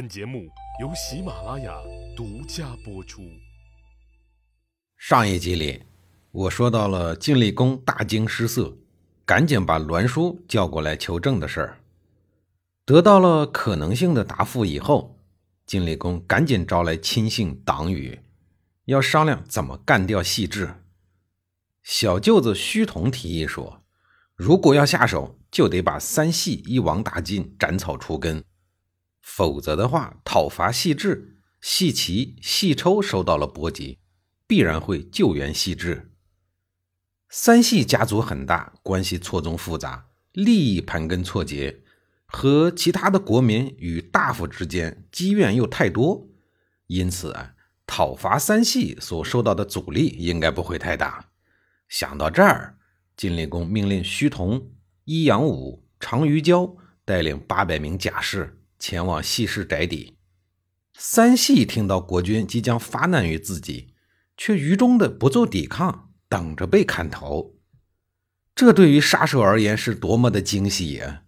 本节目由喜马拉雅独家播出。上一集里，我说到了晋厉公大惊失色，赶紧把栾书叫过来求证的事儿。得到了可能性的答复以后，晋厉公赶紧招来亲信党羽，要商量怎么干掉细致。小舅子胥童提议说：“如果要下手，就得把三系一网打尽，斩草除根。”否则的话，讨伐细致，细齐、细抽受到了波及，必然会救援细致。三系家族很大，关系错综复杂，利益盘根错节，和其他的国民与大夫之间积怨又太多，因此啊，讨伐三系所受到的阻力应该不会太大。想到这儿，晋厉公命令胥童、伊阳武、常于交带领八百名甲士。前往细氏宅邸，三系听到国君即将发难于自己，却愚忠的不做抵抗，等着被砍头。这对于杀手而言是多么的惊喜呀！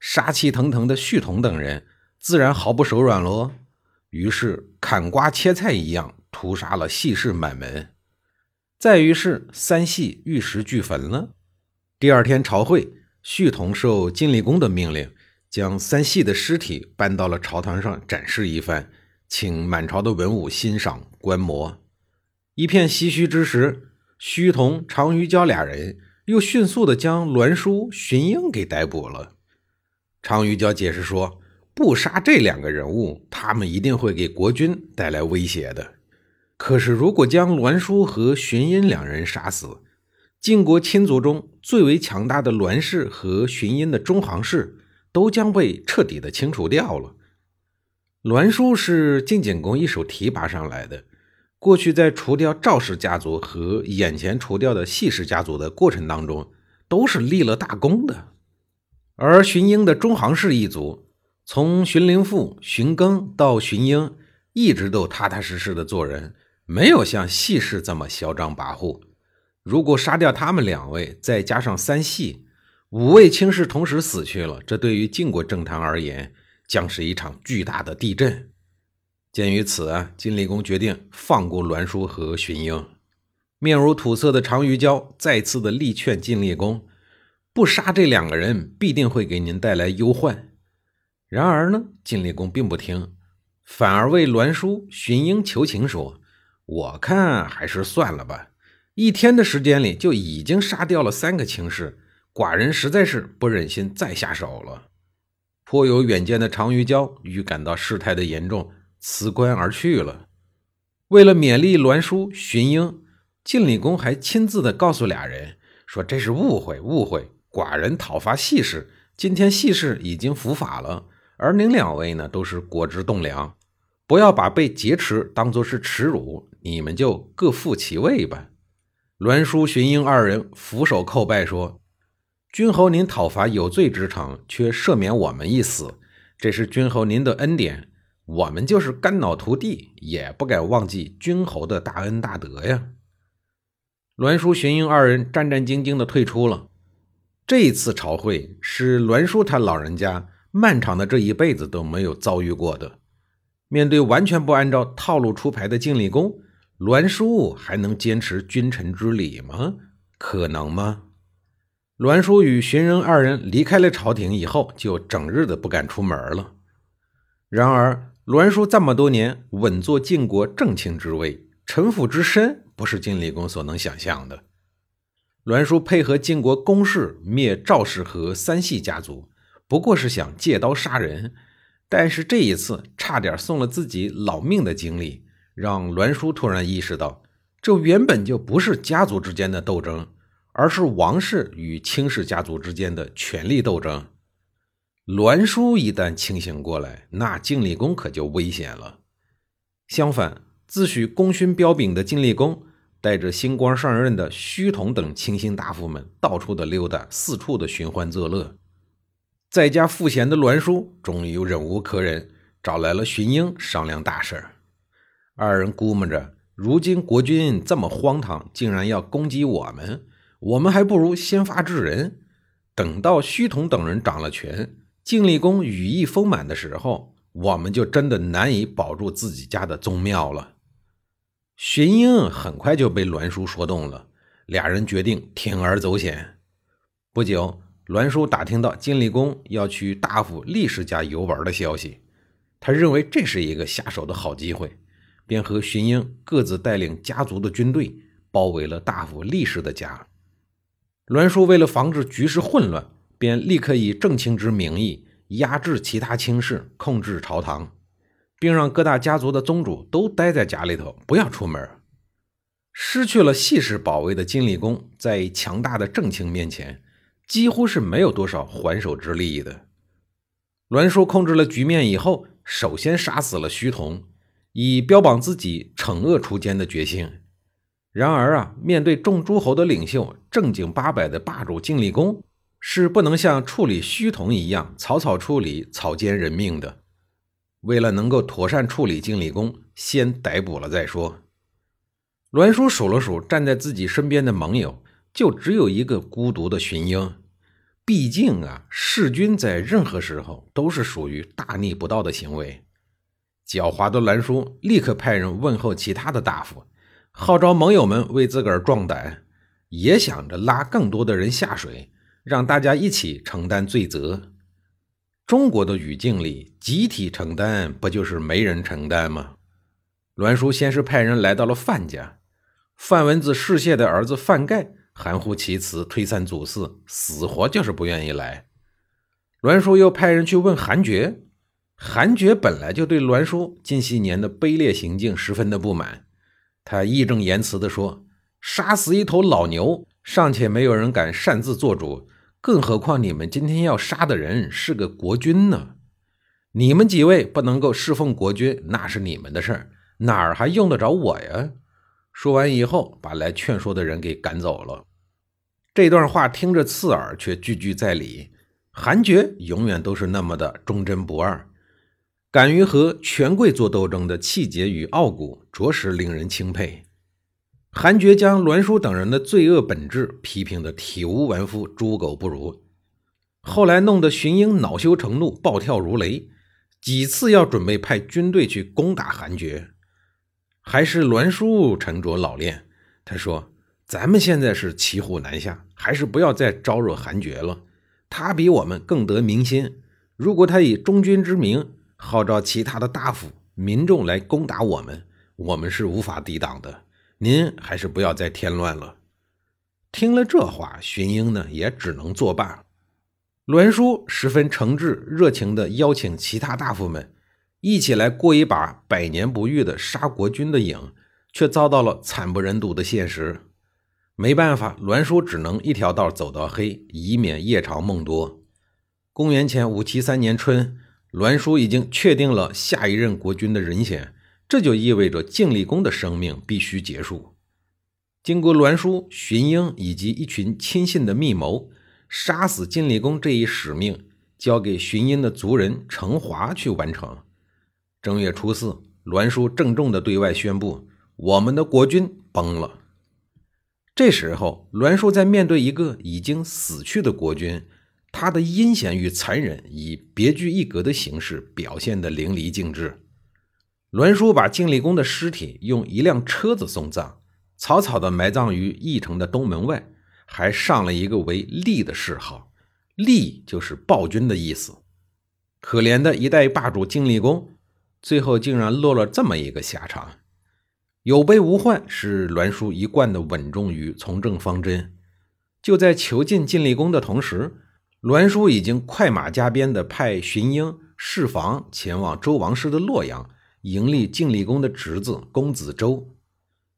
杀气腾腾的旭童等人自然毫不手软喽。于是砍瓜切菜一样屠杀了细氏满门。再于是三系玉石俱焚了。第二天朝会，旭童受晋厉公的命令。将三系的尸体搬到了朝堂上展示一番，请满朝的文武欣赏观摩。一片唏嘘之时，胥童、常于交俩人又迅速地将栾书、荀英给逮捕了。常于交解释说：“不杀这两个人物，他们一定会给国君带来威胁的。可是，如果将栾书和荀英两人杀死，晋国亲族中最为强大的栾氏和荀英的中行氏。”都将被彻底的清除掉了。栾书是晋景公一手提拔上来的，过去在除掉赵氏家族和眼前除掉的细氏家族的过程当中，都是立了大功的。而荀英的中行氏一族，从荀林父、荀庚到荀英，一直都踏踏实实的做人，没有像细氏这么嚣张跋扈。如果杀掉他们两位，再加上三系。五位卿士同时死去了，这对于晋国政坛而言将是一场巨大的地震。鉴于此啊，晋厉公决定放过栾书和荀英。面如土色的常于交再次的力劝晋厉公，不杀这两个人必定会给您带来忧患。然而呢，晋厉公并不听，反而为栾书、荀英求情说：“我看还是算了吧，一天的时间里就已经杀掉了三个卿士。”寡人实在是不忍心再下手了。颇有远见的常于交预感到事态的严重，辞官而去了。为了勉励栾书、荀英，晋厉公还亲自的告诉俩人说：“这是误会，误会。寡人讨伐细氏，今天细氏已经伏法了，而您两位呢，都是国之栋梁，不要把被劫持当作是耻辱，你们就各负其位吧。”栾书、荀英二人俯首叩拜说。君侯，您讨伐有罪之臣，却赦免我们一死，这是君侯您的恩典。我们就是肝脑涂地，也不敢忘记君侯的大恩大德呀。栾书、荀英二人战战兢兢地退出了。这一次朝会是栾书他老人家漫长的这一辈子都没有遭遇过的。面对完全不按照套路出牌的晋厉公，栾书还能坚持君臣之礼吗？可能吗？栾书与荀仁二人离开了朝廷以后，就整日的不敢出门了。然而，栾书这么多年稳坐晋国正卿之位，城府之深，不是晋厉公所能想象的。栾书配合晋国公室灭赵氏和三系家族，不过是想借刀杀人，但是这一次差点送了自己老命的经历，让栾书突然意识到，这原本就不是家族之间的斗争。而是王室与卿氏家族之间的权力斗争。栾书一旦清醒过来，那晋厉公可就危险了。相反，自诩功勋彪炳的晋厉公，带着新官上任的胥童等亲信大夫们，到处的溜达，四处的寻欢作乐。在家赋闲的栾书终于忍无可忍，找来了荀英商量大事。二人估摸着，如今国君这么荒唐，竟然要攻击我们。我们还不如先发制人，等到胥童等人掌了权，晋厉公羽翼丰满的时候，我们就真的难以保住自己家的宗庙了。荀英很快就被栾书说动了，俩人决定铤而走险。不久，栾书打听到晋厉公要去大夫厉氏家游玩的消息，他认为这是一个下手的好机会，便和荀英各自带领家族的军队包围了大夫厉氏的家。栾书为了防止局势混乱，便立刻以正卿之名义压制其他卿士，控制朝堂，并让各大家族的宗主都待在家里头，不要出门。失去了细氏保卫的金立公，在强大的正卿面前，几乎是没有多少还手之力的。栾书控制了局面以后，首先杀死了徐同，以标榜自己惩恶除奸的决心。然而啊，面对众诸侯的领袖，正经八百的霸主净力公，是不能像处理虚同一样草草处理、草菅人命的。为了能够妥善处理净力公，先逮捕了再说。栾书数了数站在自己身边的盟友，就只有一个孤独的荀英。毕竟啊，弑君在任何时候都是属于大逆不道的行为。狡猾的栾叔立刻派人问候其他的大夫。号召盟友们为自个儿壮胆，也想着拉更多的人下水，让大家一起承担罪责。中国的语境里，集体承担不就是没人承担吗？栾书先是派人来到了范家，范文子世谢的儿子范盖含糊其辞，推三阻四，死活就是不愿意来。栾书又派人去问韩厥，韩厥本来就对栾书近些年的卑劣行径十分的不满。他义正言辞地说：“杀死一头老牛，尚且没有人敢擅自做主，更何况你们今天要杀的人是个国君呢？你们几位不能够侍奉国君，那是你们的事儿，哪儿还用得着我呀？”说完以后，把来劝说的人给赶走了。这段话听着刺耳，却句句在理。韩厥永远都是那么的忠贞不二。敢于和权贵做斗争的气节与傲骨，着实令人钦佩。韩厥将栾书等人的罪恶本质批评得体无完肤、猪狗不如，后来弄得荀英恼羞成怒、暴跳如雷，几次要准备派军队去攻打韩厥。还是栾书沉着老练，他说：“咱们现在是骑虎难下，还是不要再招惹韩厥了。他比我们更得民心，如果他以忠君之名。”号召其他的大夫、民众来攻打我们，我们是无法抵挡的。您还是不要再添乱了。听了这话，荀英呢也只能作罢。栾书十分诚挚、热情地邀请其他大夫们一起来过一把百年不遇的杀国君的瘾，却遭到了惨不忍睹的现实。没办法，栾书只能一条道走到黑，以免夜长梦多。公元前五七三年春。栾书已经确定了下一任国君的人选，这就意味着晋厉公的生命必须结束。经过栾书、荀英以及一群亲信的密谋，杀死晋厉公这一使命交给荀英的族人程华去完成。正月初四，栾书郑重地对外宣布：“我们的国君崩了。”这时候，栾书在面对一个已经死去的国君。他的阴险与残忍以别具一格的形式表现得淋漓尽致。栾书把晋厉公的尸体用一辆车子送葬，草草地埋葬于义城的东门外，还上了一个为“厉”的谥号，“厉”就是暴君的意思。可怜的一代霸主晋厉公，最后竟然落了这么一个下场。有备无患是栾书一贯的稳重与从政方针。就在囚禁晋厉公的同时，栾书已经快马加鞭地派荀英、释防前往周王室的洛阳，盈利晋厉公的侄子公子周。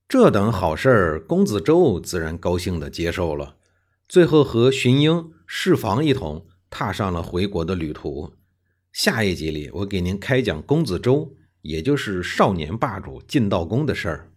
这等好事儿，公子周自然高兴地接受了。最后和荀英、释防一同踏上了回国的旅途。下一集里，我给您开讲公子周，也就是少年霸主晋道公的事儿。